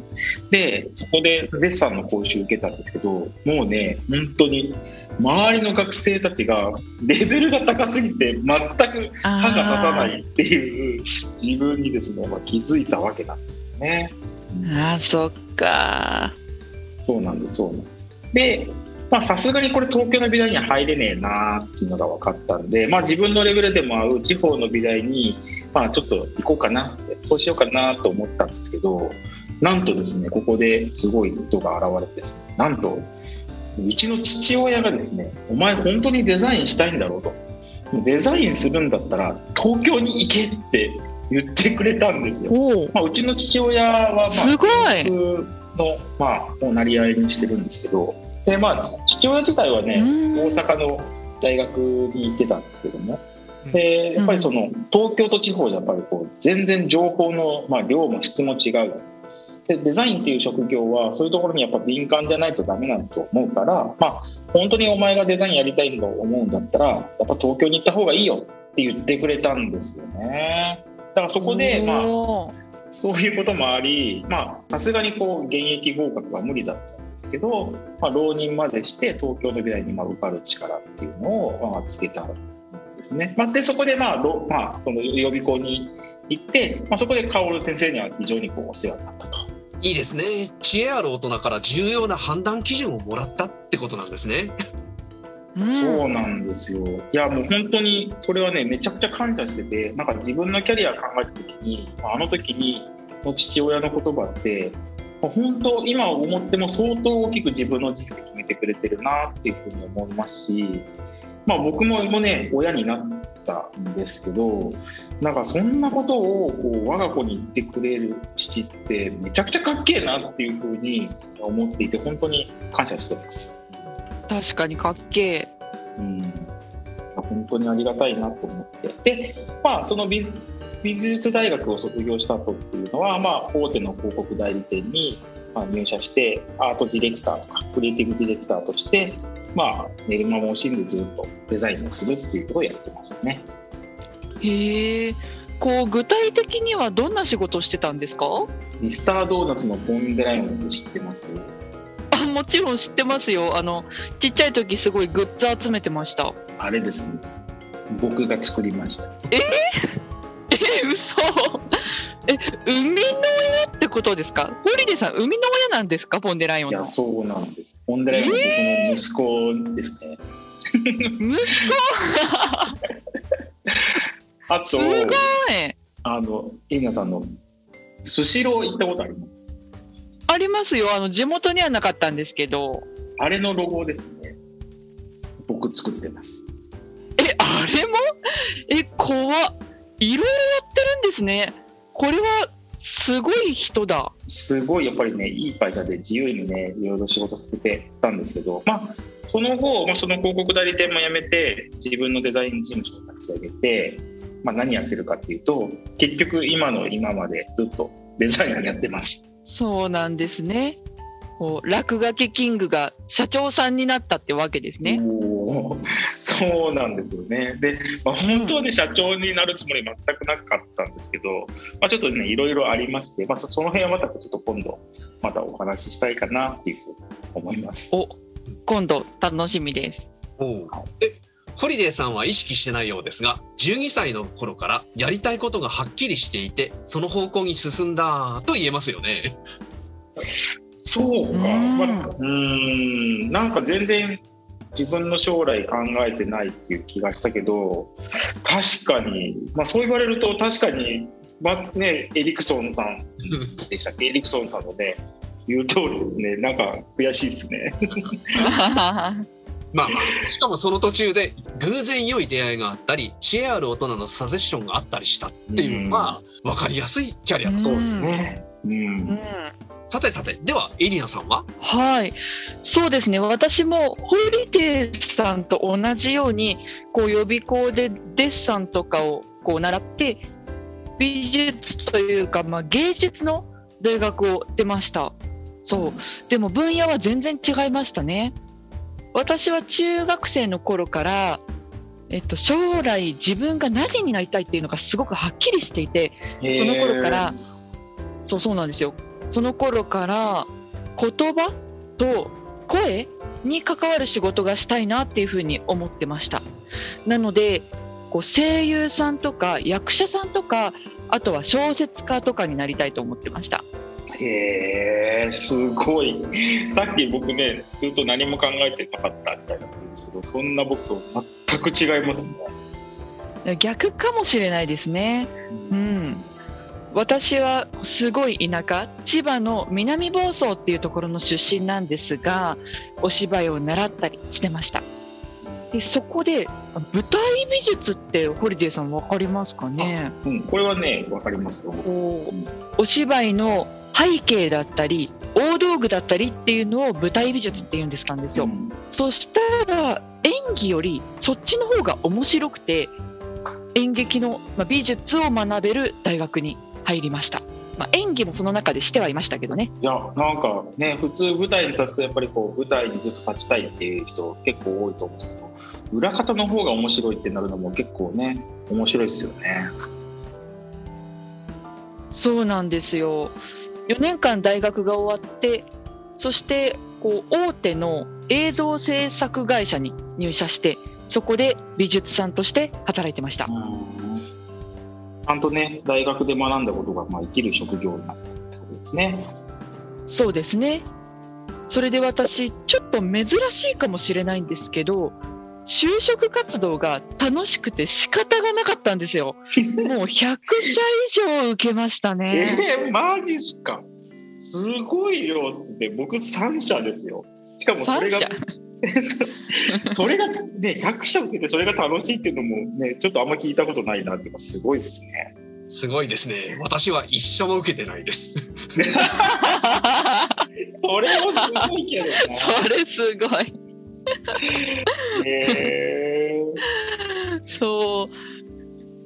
でそこでデッサンの講習受けたんですけどもうね本当に周りの学生たちがレベルが高すぎて全く歯が立たないっていう自分にですね、まあ、気づいたわけなんですね。あーそっか。そうなんです、そうなんです。で、まあさすがにこれ東京の美大には入れねえなっていうのが分かったんで、まあ自分のレベルでも合う地方の美大に、まあちょっと行こうかなって、そうしようかなと思ったんですけど、なんとですね、ここですごい人が現れてですね、なんと、うちの父親がですね、お前本当にデザインしたいんだろうと。デザインするんだったら東京に行けって言ってくれたんですよ。おお。まあ、うちの父親は、まあ、すごい僕の、まあ、をなり合いにしてるんですけどで、まあ、父親自体はね、うん大阪の大学に行ってたんですけどもでやっぱりその東京と地方じゃやっぱりこう全然情報の、まあ、量も質も違うでデザインっていう職業はそういうところにやっぱ敏感じゃないとダメなんだと思うから、まあ、本当にお前がデザインやりたいんだと思うんだったらやっぱ東京に行った方がいいよって言ってくれたんですよね。だからそこで、まあ、そういうこともあり、まあ、さすがにこう現役合格は無理だったんですけど、まあ、浪人までして東京の美大にまあ受かる力っていうのをまあつけたんですね。まあ、でそこで、まあろまあ、その予備校に行って、まあ、そこで薫先生には非常にこうお世話になったと。いいですね。知恵ある大人から重要な判断基準をもらったってことなんですね。うんそうなんですよ。いやもう本当にそれはねめちゃくちゃ感謝しててなんか自分のキャリア考えた時にあの時にの父親の言葉ってまあ本当今思っても相当大きく自分の人生決めてくれてるなっていうふうに思いますし、まあ、僕ももね親になったんですけどなんかそんなことをこう我が子に言ってくれる父ってめちゃくちゃかっけえなっていうふうに思っていて本当に感謝してます。確かにかっけうん、本当にありがたいなと思って。で、まあ、その美美術大学を卒業した後っていうのは、まあ、大手の広告代理店にまあ入社してアートディレクターとかクリエイティブディレクターとして、まあ、寝る間も惜しんでずっとデザインをするっていうことをやってましたね。え。へえ。こう具体的にはどんな仕事をしてたんですか？ミスタードーナツのポンデライオンって知ってます？あもちろん知ってますよ。あのちっちゃい時すごいグッズ集めてました。あれですね僕が作りましたえ 嘘。え生みの親ってことですか？ホリデーさん生みの親なんですか？ポンデライオンのいや。そうなんですポンデライオンの息子ですね、息子？あとすごい。あの、エリナさんのスシロー行ったことあります？ありますよ。あの地元にはなかったんですけど。あれのロゴですね。僕作ってます。えあれも？え怖っいろいろやってるんですねこれはすごい人だ。すごいやっぱりねいい会社で自由にねいろいろ仕事させてたんですけどまあその後、まあ、その広告代理店も辞めて自分のデザイン事務所を立ち上げて、まあ、何やってるかっていうと結局今の今までずっとデザインをやってます。そうなんですね落書きキングが社長さんになったってわけですね。そうなんですよね。で、まあ、本当はね社長になるつもり全くなかったんですけど、まあ、ちょっとねいろいろありまして、まあ、そその辺はまたちょっと今度またお話ししたいかなっていうふうに思います。お今度楽しみです。おうえホリデーさんは意識してないようですが12歳の頃からやりたいことがはっきりしていてその方向に進んだと言えますよね。そうか、うんまあ、うーん。なんか全然自分の将来考えてないっていう気がしたけど確かに、まあ、そう言われると確かに、まあね、エリクソンさんでしたっけ？エリクソンさんのね言う通りですね。なんか悔しいですね。まあまあしかもその途中で偶然良い出会いがあったり知恵ある大人のサジェッションがあったりしたっていうのは分かりやすいキャリアそうですね、うん。うんさてさてではエリナさんは？はい、そうですね。私もホリデーさんと同じように、こう予備校でデッサンとかをこう習って、美術というか、まあ、芸術の大学を出ました。そう。でも分野は全然違いましたね。私は中学生の頃から、えっと、将来自分が何になりたいっていうのがすごくはっきりしていて、その頃から、そうそうなんですよ。その頃から言葉と声に関わる仕事がしたいなっていうふうに思ってました。なので、こう声優さんとか役者さんとか、あとは小説家とかになりたいと思ってました。へえすごいさっき僕ねずっと何も考えてなかったみたいなんですけどそんな僕と全く違いますね。逆かもしれないですね。うん。私はすごい田舎千葉の南房総っていうところの出身なんですがお芝居を習ったりしてました。でそこで舞台美術ってホリデーさん分かりますかね？うん、これはねわかりますよ。こうお芝居の背景だったり大道具だったりっていうのを舞台美術っていうんですかんですよ、うん。そしたら演技よりそっちの方が面白くて演劇の、まあ、美術を学べる大学に入りました、まあ、演技もその中でしてはいましたけどね。いやなんかね普通舞台に立つとやっぱりこう舞台にずっと立ちたいっていう人結構多いと思うんですけど裏方の方が面白いってなるのも結構ね面白いですよね。そうなんですよ。4年間大学が終わってそしてこう大手の映像制作会社に入社してそこで美術さんとして働いてましたちゃんとね大学で学んだことがまあ生きる職業になったってことですね。そうですね。それで私、ちょっと珍しいかもしれないんですけど、就職活動が楽しくて仕方がなかったんですよ。もう100社以上受けましたね。えー、マジっすか？すごい量っすね僕3社ですよ。しかもそれ3が社？それがね100社受けてそれが楽しいっていうのもねちょっとあんま聞いたことないなっていうかすごいですね。すごいですね私は一緒も受けてないです。それもすごいけどな。それすごい。えそう。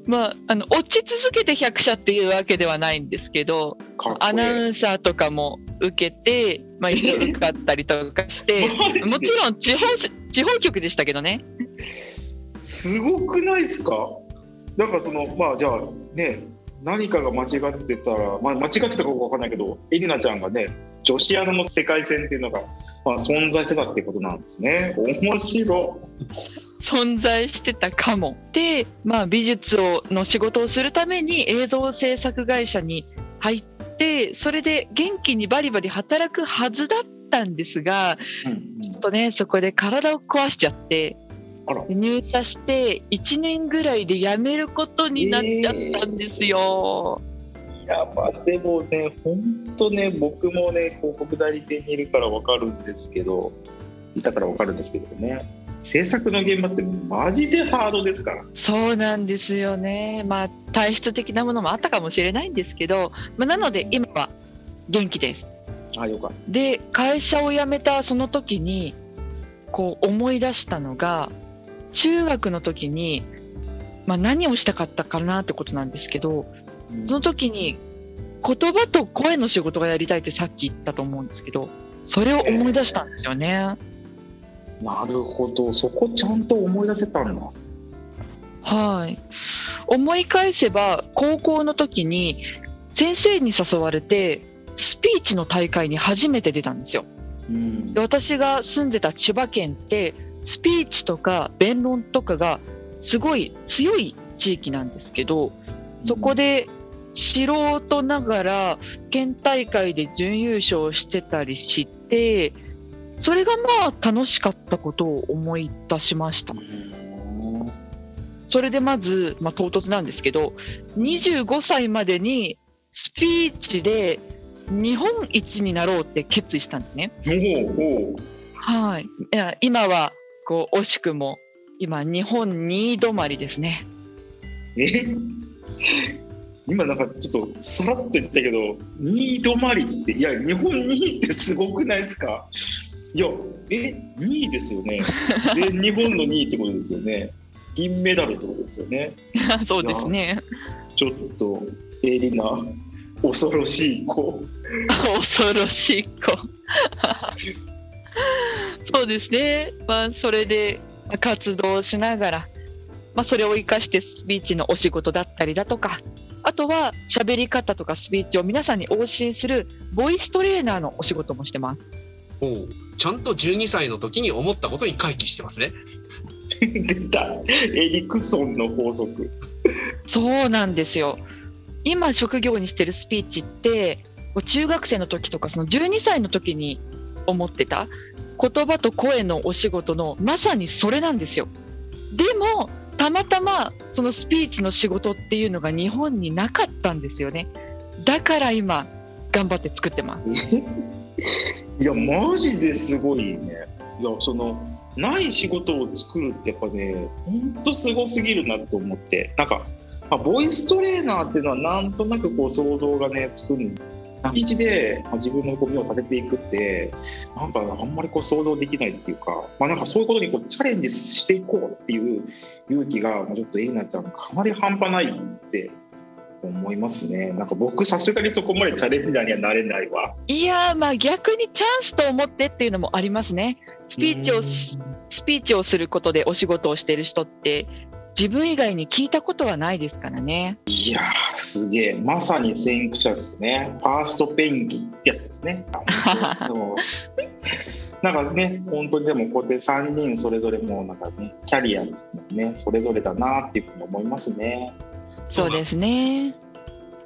まあ、あの落ち続けて100社っていうわけではないんですけど、アナウンサーとかも受けて、まあ、一応受かったりとかして、もちろん地方地方局でしたけどね。すごくないですか？なんかそのまあじゃあね何かが間違ってたら、まあ、間違ってたかどうかわかんないけどエリナちゃんがね女子アナの世界線っていうのが、まあ、存在してたってことなんですね。面白存在してたかも。で、まあ、美術をの仕事をするために映像制作会社に入ってそれで元気にバリバリ働くはずだったんですがい、うん。ちょっとねそこで体を壊しちゃって入社して1年ぐらいで辞めることになっちゃったんですよ。いやまあでもね本当ね僕もね広告代理店にいるからわかるんですけどいたからわかるんですけどね制作の現場ってマジでハードですからそうなんですよね。まあ体質的なものもあったかもしれないんですけど、まあ、なので今は元気です。あよかっで会社を辞めたその時にこう思い出したのが中学の時に、まあ、何をしたかったかなってことなんですけどたその時に言葉と声の仕事がやりたいってさっき言ったと思うんですけどそれを思い出したんですよね。なるほど。そこちゃんと思い出せたんだ。はい。思い返せば高校の時に先生に誘われてスピーチの大会に初めて出たんですよ。うん。で私が住んでた千葉県ってスピーチとか弁論とかがすごい強い地域なんですけどそこで素人ながら県大会で準優勝してたりしてそれがまあ楽しかったことを思い出しましたそれでまず、まあ、唐突なんですけど25歳までにスピーチで日本一になろうって決意したんですね。はい、いや今はこう惜しくも今日本2位止まりですね。え？今なんかちょっとさらっと言ったけど2位止まりっていや日本2位ってすごくないですか？いやえ2位ですよね で日本の2位ってことですよね銀メダルってことですよね そうですね。ちょっとエリナ恐ろしい子恐ろしい子。そうですね。まあそれでまあ活動しながら、まあそれを生かしてスピーチのお仕事だったりだとか。あとは喋り方とかスピーチを皆さんにお教えするボイストレーナーのお仕事もしてます。おうちゃんと12歳の時に思ったことに回帰してますね。出たエリクソンの法則そうなんですよ。今職業にしてるスピーチって中学生の時とかその12歳の時に思ってた言葉と声のお仕事のまさにそれなんですよ。でもたまたまそのスピーチの仕事っていうのが日本になかったんですよね。だから今頑張って作ってます。いやマジですごいね。いやそのない仕事を作るってやっぱねほんとすごすぎるなと思って。なんか、まあ、ボイストレーナーっていうのはなんとなくこう想像がねつくん一日でま自分のゴミを立てていくってなんかあんまりこう想像できないっていうか、まあ、なんかそういうことにこうチャレンジしていこうっていう勇気がまちょっとエリナちゃんかなり半端ないって思いますね。なんか僕さすがにそこまでチャレンジャーにはなれないわ。いやーまあ逆にチャンスと思ってっていうのもありますね。スピーチをしスピーチをすることでお仕事をしている人って自分以外に聞いたことはないですからね。いやーすげえ。まさに先駆者ですね。ファーストペンギンってやつですね。なんかね本当にでもこうやって3人それぞれもなんかねキャリアですね。それぞれだなっていうふうに思いますねそうですね。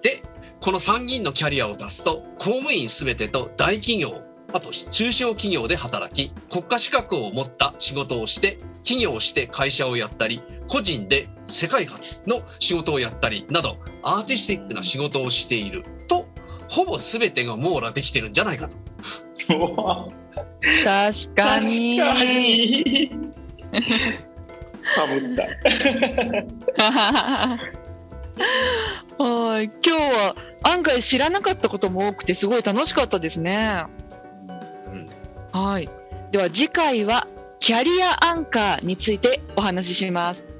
でこの3人のキャリアを出すと公務員すべてと大企業あと中小企業で働き国家資格を持った仕事をして企業をして会社をやったり個人で世界初の仕事をやったりなどアーティスティックな仕事をしているとほぼ全てが網羅できてるんじゃないかと。確かに。確かにかぶったはい、今日は案外知らなかったことも多くてすごい楽しかったですね。はい。では次回はキャリアアンカーについてお話しします。